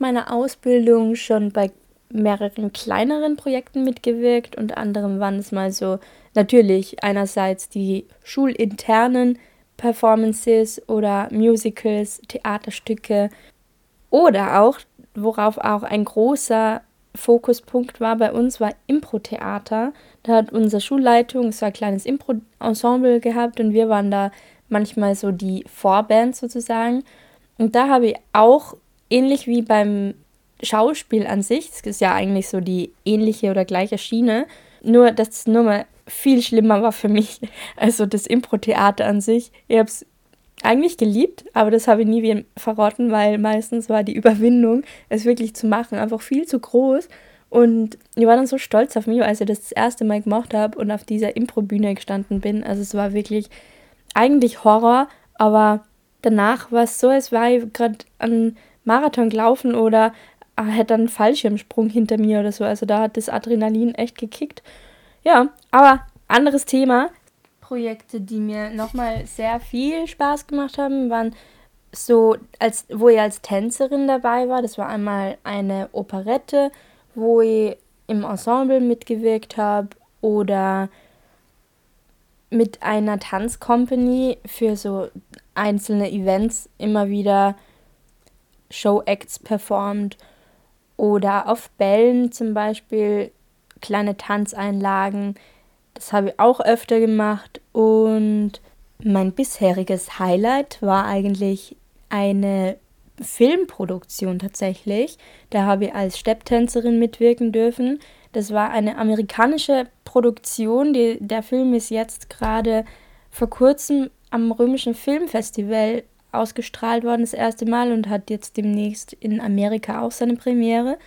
Meiner Ausbildung schon bei mehreren kleineren Projekten mitgewirkt. Unter anderem waren es mal so natürlich einerseits die schulinternen Performances oder Musicals, Theaterstücke oder auch, worauf auch ein großer Fokuspunkt war bei uns, war Impro-Theater. Da hat unsere Schulleitung so ein kleines Impro-Ensemble gehabt und wir waren da manchmal so die Vorband sozusagen. Und da habe ich auch, ähnlich wie beim Schauspiel an sich, das ist ja eigentlich so die ähnliche oder gleiche Schiene, nur dass es nur mal viel schlimmer war für mich, [LAUGHS] also das Impro-Theater an sich. Ich habe es eigentlich geliebt, aber das habe ich nie wem verraten, weil meistens war die Überwindung, es wirklich zu machen, einfach viel zu groß. Und ich war dann so stolz auf mich, als ich das das erste Mal gemacht habe und auf dieser Impro-Bühne gestanden bin. Also es war wirklich eigentlich Horror, aber danach war es so, als war ich gerade an Marathon gelaufen oder hätte einen Fallschirmsprung hinter mir oder so. Also da hat das Adrenalin echt gekickt. Ja, aber anderes Thema. Projekte, die mir nochmal sehr viel Spaß gemacht haben, waren so, als, wo ich als Tänzerin dabei war. Das war einmal eine Operette, wo ich im Ensemble mitgewirkt habe oder mit einer Tanzcompany für so einzelne Events immer wieder Show-Acts performt oder auf Bällen zum Beispiel kleine Tanzeinlagen. Das habe ich auch öfter gemacht und mein bisheriges Highlight war eigentlich eine Filmproduktion tatsächlich. Da habe ich als Stepptänzerin mitwirken dürfen. Das war eine amerikanische Produktion. Die, der Film ist jetzt gerade vor kurzem am Römischen Filmfestival ausgestrahlt worden, das erste Mal, und hat jetzt demnächst in Amerika auch seine Premiere.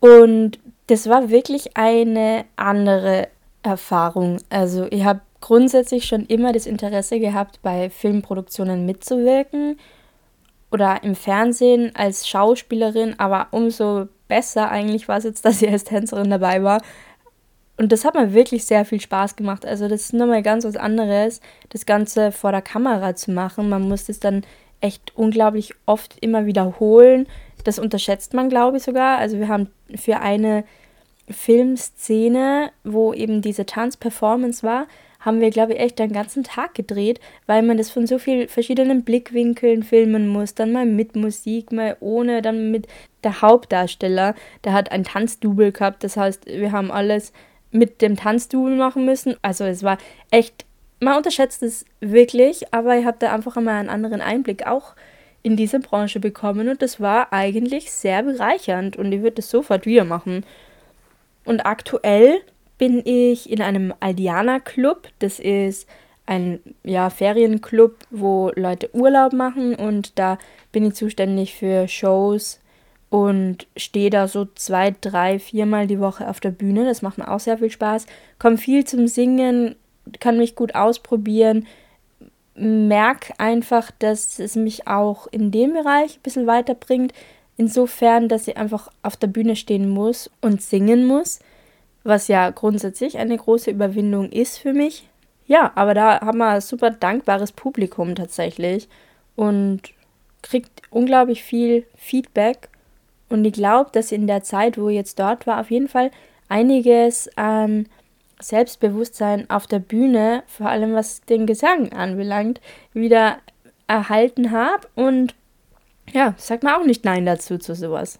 Und das war wirklich eine andere Erfahrung. Also ich habe grundsätzlich schon immer das Interesse gehabt, bei Filmproduktionen mitzuwirken oder im Fernsehen als Schauspielerin, aber umso besser eigentlich war es jetzt, [LAUGHS] dass ich als Tänzerin dabei war. Und das hat mir wirklich sehr viel Spaß gemacht. Also das ist nochmal ganz was anderes, das Ganze vor der Kamera zu machen. Man muss das dann echt unglaublich oft immer wiederholen. Das unterschätzt man, glaube ich, sogar. Also wir haben für eine Filmszene, wo eben diese Tanzperformance war, haben wir, glaube ich, echt den ganzen Tag gedreht, weil man das von so vielen verschiedenen Blickwinkeln filmen muss. Dann mal mit Musik, mal ohne, dann mit der Hauptdarsteller. Der hat ein Tanzdouble gehabt, das heißt, wir haben alles mit dem Tanzdouble machen müssen. Also es war echt, man unterschätzt es wirklich, aber ich habe da einfach einmal einen anderen Einblick auch in diese Branche bekommen und das war eigentlich sehr bereichernd und ich würde das sofort wieder machen. Und aktuell bin ich in einem Aldiana Club. Das ist ein ja, Ferienclub, wo Leute Urlaub machen und da bin ich zuständig für Shows und stehe da so zwei, drei, viermal die Woche auf der Bühne. Das macht mir auch sehr viel Spaß. Komme viel zum Singen, kann mich gut ausprobieren, merke einfach, dass es mich auch in dem Bereich ein bisschen weiterbringt. Insofern, dass ich einfach auf der Bühne stehen muss und singen muss, was ja grundsätzlich eine große Überwindung ist für mich. Ja, aber da haben wir ein super dankbares Publikum tatsächlich und kriegt unglaublich viel Feedback. Und ich glaube, dass in der Zeit, wo ich jetzt dort war, auf jeden Fall einiges an Selbstbewusstsein auf der Bühne, vor allem was den Gesang anbelangt, wieder erhalten habe. Und ja, sag mal auch nicht Nein dazu zu sowas.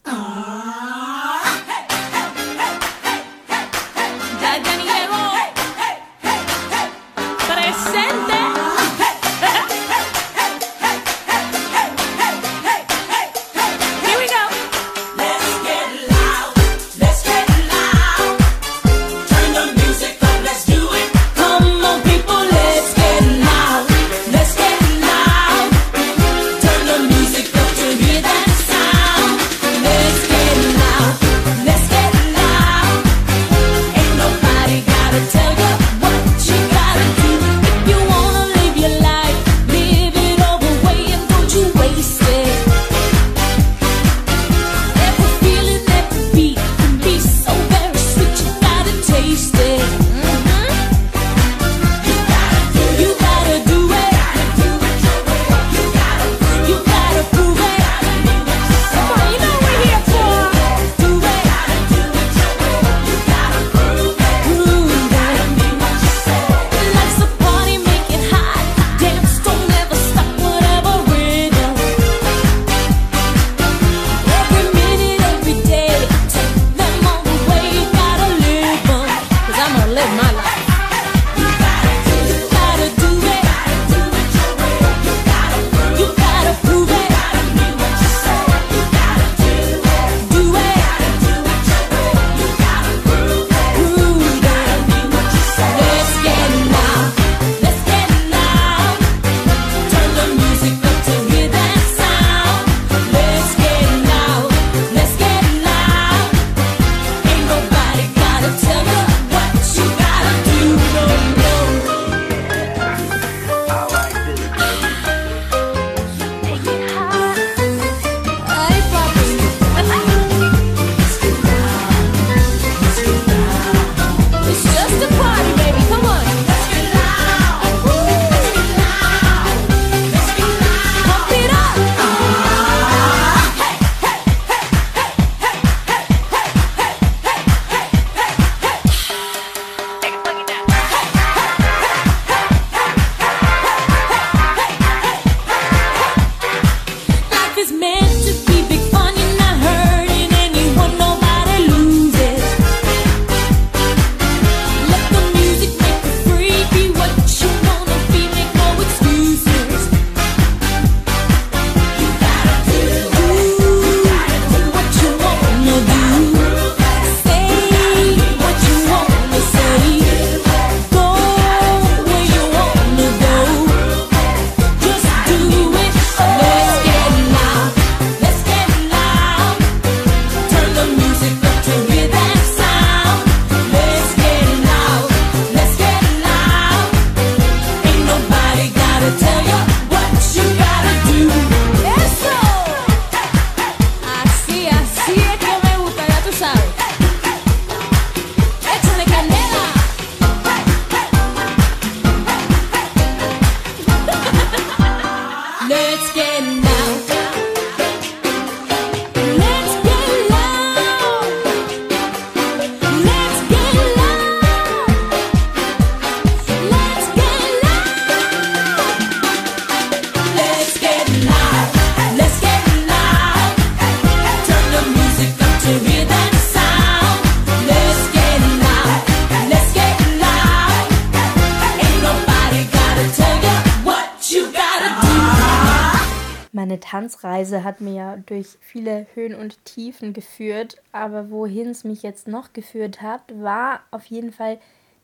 Tanzreise hat mir ja durch viele Höhen und Tiefen geführt, aber wohin es mich jetzt noch geführt hat, war auf jeden Fall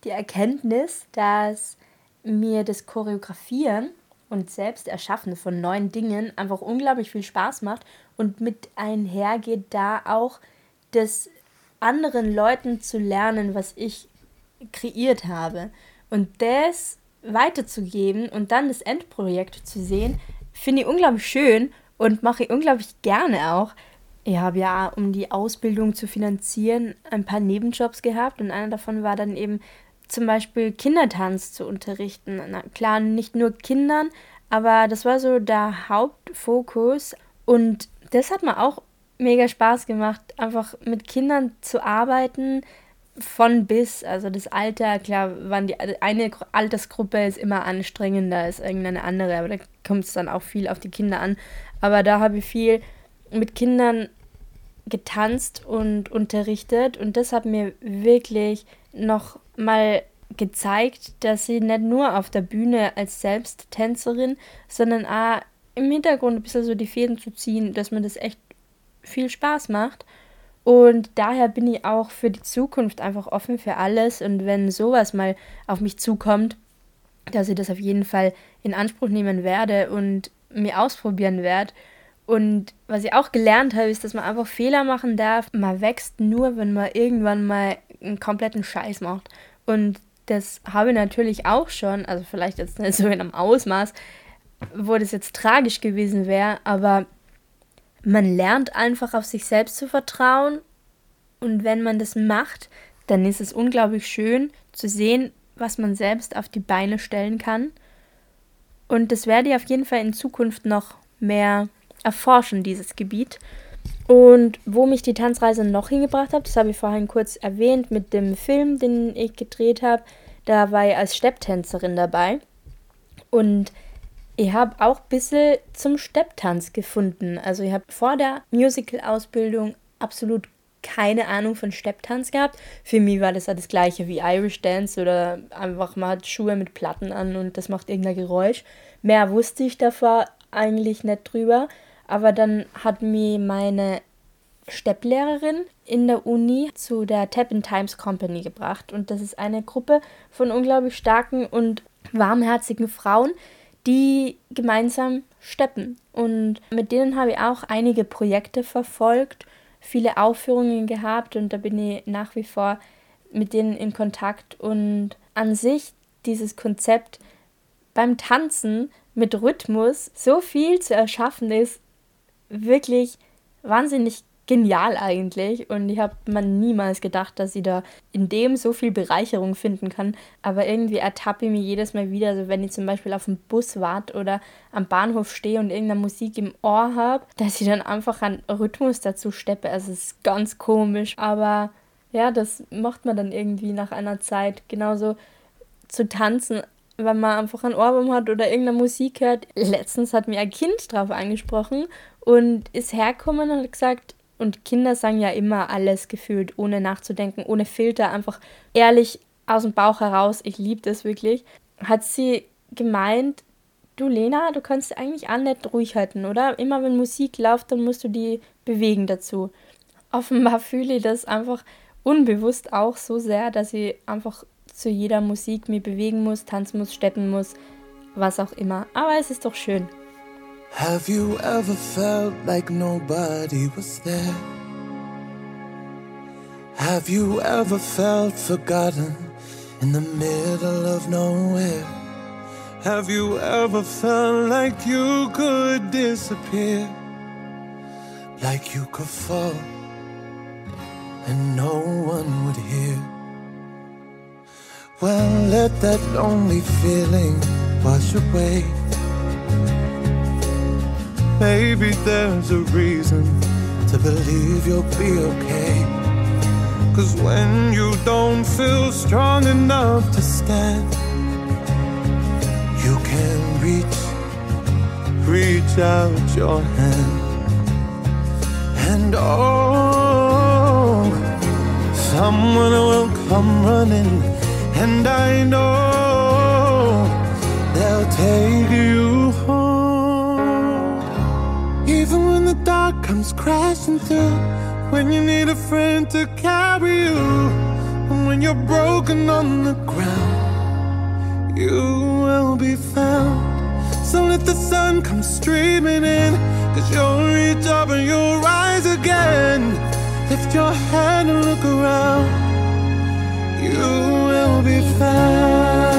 die Erkenntnis, dass mir das Choreografieren und selbst Erschaffen von neuen Dingen einfach unglaublich viel Spaß macht und mit einhergeht da auch das anderen Leuten zu lernen, was ich kreiert habe. Und das weiterzugeben und dann das Endprojekt zu sehen, finde ich unglaublich schön und mache ich unglaublich gerne auch. Ich habe ja, um die Ausbildung zu finanzieren, ein paar Nebenjobs gehabt und einer davon war dann eben zum Beispiel Kindertanz zu unterrichten. Na, klar, nicht nur Kindern, aber das war so der Hauptfokus und das hat mir auch mega Spaß gemacht, einfach mit Kindern zu arbeiten, von bis, also das Alter, klar, waren die eine Altersgruppe ist immer anstrengender als irgendeine andere, aber da kommt es dann auch viel auf die Kinder an. Aber da habe ich viel mit Kindern getanzt und unterrichtet und das hat mir wirklich noch mal gezeigt, dass sie nicht nur auf der Bühne als Selbsttänzerin, sondern auch im Hintergrund ein bisschen so die Fäden zu ziehen, dass mir das echt viel Spaß macht. Und daher bin ich auch für die Zukunft einfach offen für alles. Und wenn sowas mal auf mich zukommt, dass ich das auf jeden Fall in Anspruch nehmen werde und mir ausprobieren werde. Und was ich auch gelernt habe, ist, dass man einfach Fehler machen darf. Man wächst nur, wenn man irgendwann mal einen kompletten Scheiß macht. Und das habe ich natürlich auch schon, also vielleicht jetzt nicht so in einem Ausmaß, wo das jetzt tragisch gewesen wäre, aber man lernt einfach auf sich selbst zu vertrauen und wenn man das macht, dann ist es unglaublich schön zu sehen, was man selbst auf die Beine stellen kann. Und das werde ich auf jeden Fall in Zukunft noch mehr erforschen, dieses Gebiet. Und wo mich die Tanzreise noch hingebracht hat, das habe ich vorhin kurz erwähnt mit dem Film, den ich gedreht habe. Da war ich als Stepptänzerin dabei. Und ich habe auch ein bisschen zum Stepptanz gefunden. Also ich habe vor der Musical-Ausbildung absolut keine Ahnung von Stepptanz gehabt. Für mich war das ja das gleiche wie Irish Dance oder einfach hat Schuhe mit Platten an und das macht irgendein Geräusch. Mehr wusste ich davor eigentlich nicht drüber. Aber dann hat mir meine Stepplehrerin in der Uni zu der Tap in Times Company gebracht. Und das ist eine Gruppe von unglaublich starken und warmherzigen Frauen, die gemeinsam steppen. Und mit denen habe ich auch einige Projekte verfolgt, viele Aufführungen gehabt und da bin ich nach wie vor mit denen in Kontakt. Und an sich dieses Konzept beim Tanzen mit Rhythmus so viel zu erschaffen ist, wirklich wahnsinnig genial eigentlich und ich habe man niemals gedacht, dass sie da in dem so viel Bereicherung finden kann. Aber irgendwie ertappe ich mich jedes Mal wieder, also wenn ich zum Beispiel auf dem Bus warte oder am Bahnhof stehe und irgendeine Musik im Ohr habe, dass ich dann einfach einen Rhythmus dazu steppe. Also es ist ganz komisch, aber ja, das macht man dann irgendwie nach einer Zeit genauso zu tanzen wenn man einfach ein Ohrwurm hat oder irgendeine Musik hört. Letztens hat mir ein Kind drauf angesprochen und ist hergekommen und hat gesagt, und Kinder sagen ja immer alles gefühlt, ohne nachzudenken, ohne Filter, einfach ehrlich aus dem Bauch heraus. Ich liebe das wirklich. Hat sie gemeint, du Lena, du kannst eigentlich auch nicht ruhig halten, oder? Immer wenn Musik läuft, dann musst du die bewegen dazu. Offenbar [LAUGHS] fühle ich das einfach unbewusst auch so sehr, dass ich einfach zu jeder Musik mich bewegen muss, tanzen muss, steppen muss, was auch immer. Aber es ist doch schön. Have you ever felt like nobody was there? Have you ever felt forgotten in the middle of nowhere? Have you ever felt like you could disappear? Like you could fall and no one would hear? Well, let that lonely feeling wash away. Maybe there's a reason to believe you'll be okay. Cause when you don't feel strong enough to stand, you can reach, reach out your hand. And oh, someone will come running, and I know they'll take you the dark comes crashing through, when you need a friend to carry you, and when you're broken on the ground, you will be found. So let the sun come streaming in, cause you'll reach up and you'll rise again. Lift your head and look around, you will be found.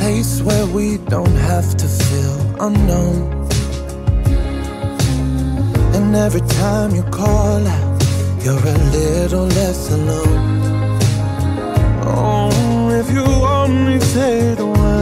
Place where we don't have to feel unknown. And every time you call out, you're a little less alone. Oh, if you only say the word.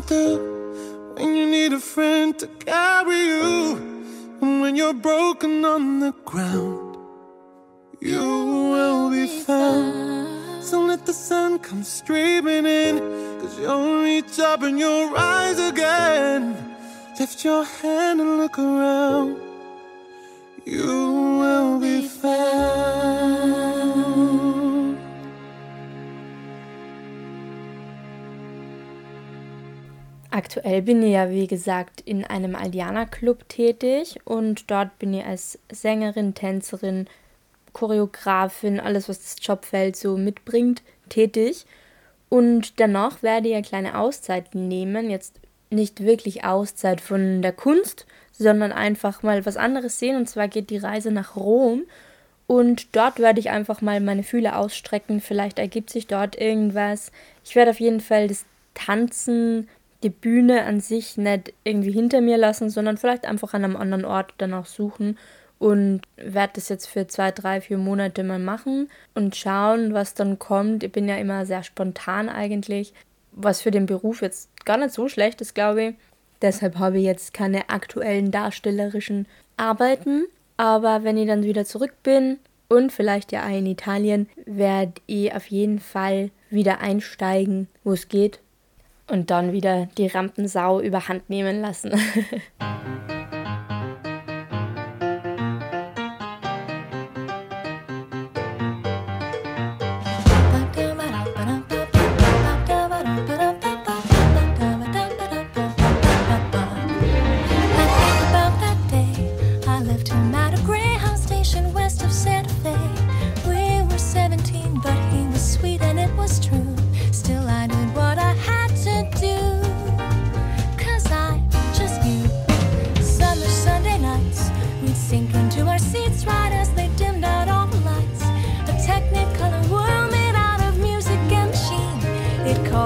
Crashing through, when you need a friend to carry you, and when you're broken on the ground, you will be found. So let the sun come streaming in, cause you'll reach up and you'll rise again. Lift your hand and look around, you will be found. Aktuell bin ich ja, wie gesagt, in einem Aldiana-Club tätig und dort bin ich als Sängerin, Tänzerin, Choreografin, alles, was das Jobfeld so mitbringt, tätig. Und danach werde ich eine kleine Auszeit nehmen. Jetzt nicht wirklich Auszeit von der Kunst, sondern einfach mal was anderes sehen. Und zwar geht die Reise nach Rom. Und dort werde ich einfach mal meine Fühler ausstrecken. Vielleicht ergibt sich dort irgendwas. Ich werde auf jeden Fall das Tanzen, die Bühne an sich nicht irgendwie hinter mir lassen, sondern vielleicht einfach an einem anderen Ort danach suchen und werde das jetzt für zwei, drei, vier Monate mal machen und schauen, was dann kommt. Ich bin ja immer sehr spontan eigentlich, was für den Beruf jetzt gar nicht so schlecht ist, glaube ich. Deshalb habe ich jetzt keine aktuellen darstellerischen Arbeiten. Aber wenn ich dann wieder zurück bin und vielleicht ja auch in Italien, werde ich auf jeden Fall wieder einsteigen, wo es geht. Und dann wieder die Rampensau überhand nehmen lassen. [LAUGHS]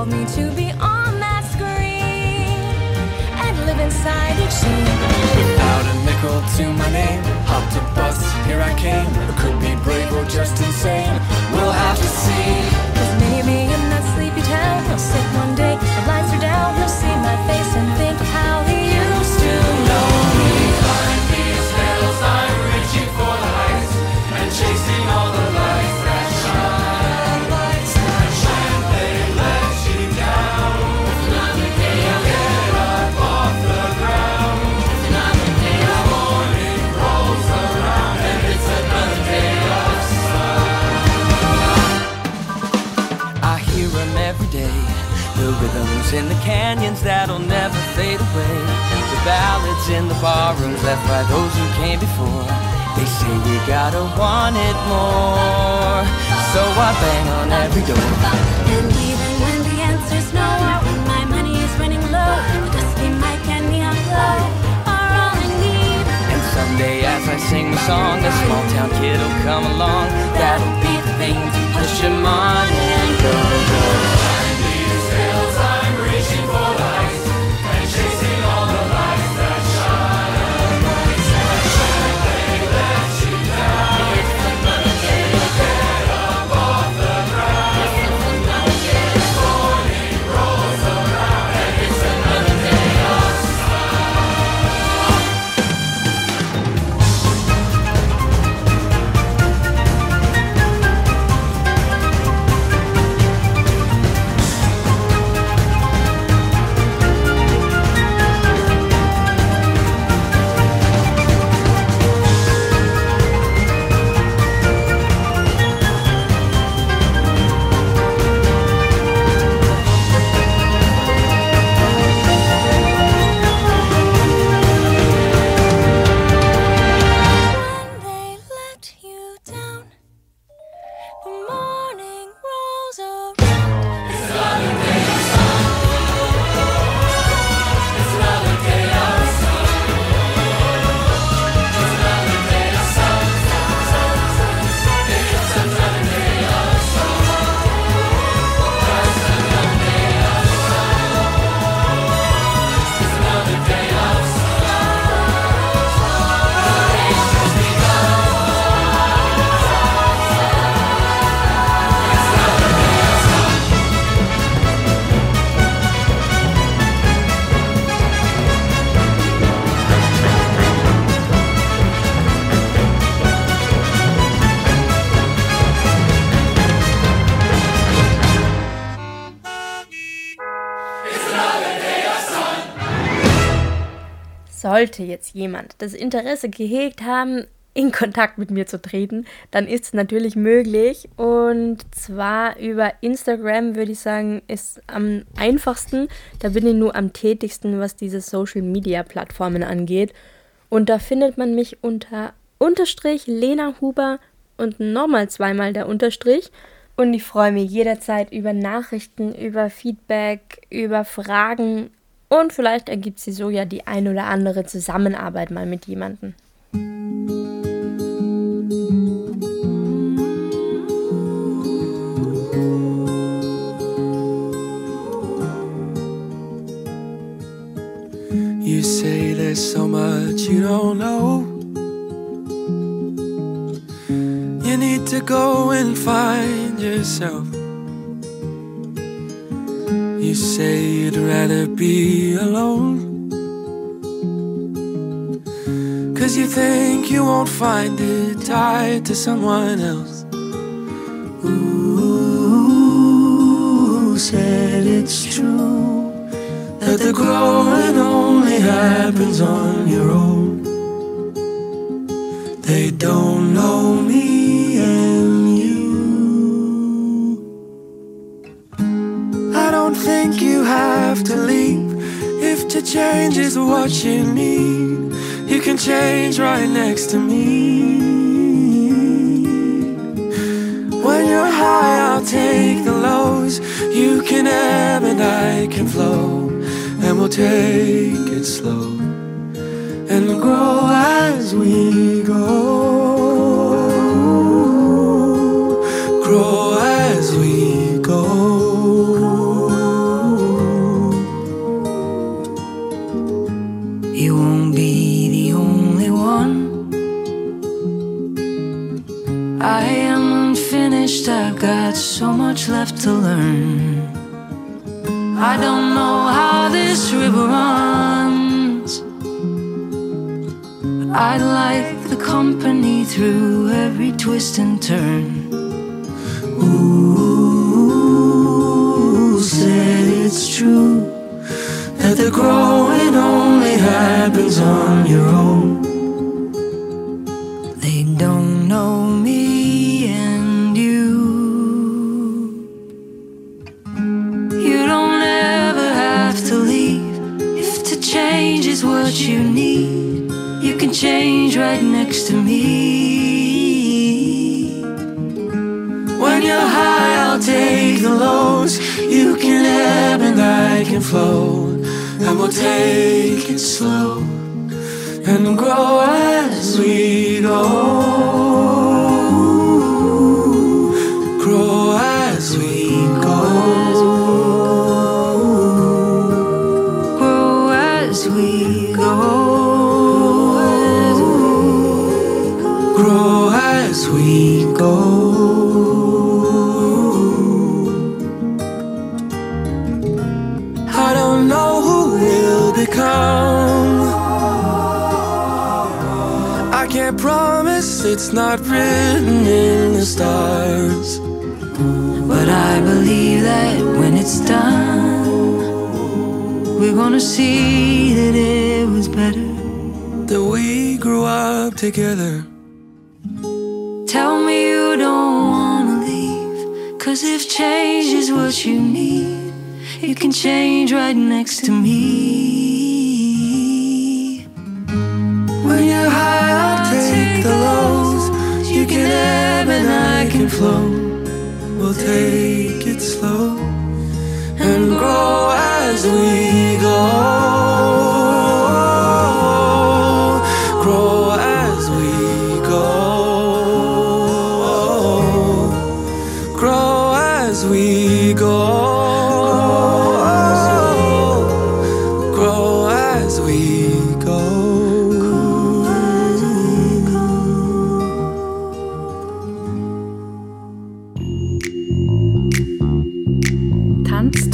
called me to be on that screen and live inside each scene. Without a nickel to my name, hopped every door. And even when the answer's no, when my money is running low, the dusty mic and neon glow are all I need. And someday as I sing the song, a small town kid will come along. That'll be the thing to push him on and go, go. Sollte jetzt jemand das Interesse gehegt haben, in Kontakt mit mir zu treten, dann ist es natürlich möglich. Und zwar über Instagram würde ich sagen, ist am einfachsten. Da bin ich nur am tätigsten, was diese Social Media Plattformen angeht. Und da findet man mich unter Unterstrich Lena Huber und nochmal zweimal der Unterstrich. Und ich freue mich jederzeit über Nachrichten, über Feedback, über Fragen und vielleicht ergibt sie so ja die ein oder andere Zusammenarbeit mal mit jemandem. You say there's so much you don't know. You need to go and find yourself. You say you'd rather be alone. Cause you think you won't find it tied to someone else. Ooh, said it's true that the growing only happens on your own. They don't know me don't think you have to leave if to change is what you need. You can change right next to me. When you're high, I'll take the lows. You can ebb and I can flow. And we'll take it slow and grow as we go. Grow got so much left to learn. I don't know how this river runs. I like the company through every twist and turn. Ooh, said it's true that the growing only happens on your own. Change right next to me. When you're high, I'll take the lows. You can ebb and I can flow. And we'll take it slow and grow as we go. It's not written in the stars. But I believe that when it's done, we're gonna see that it was better that we grew up together. Tell me you don't wanna leave, cause if change is what you need. You can change right next to me. When you're high, I'll take the lows. Can ebb and I can flow. We'll take it slow and grow as we go.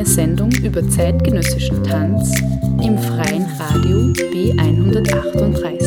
Eine Sendung über zeitgenössischen Tanz im freien Radio B138.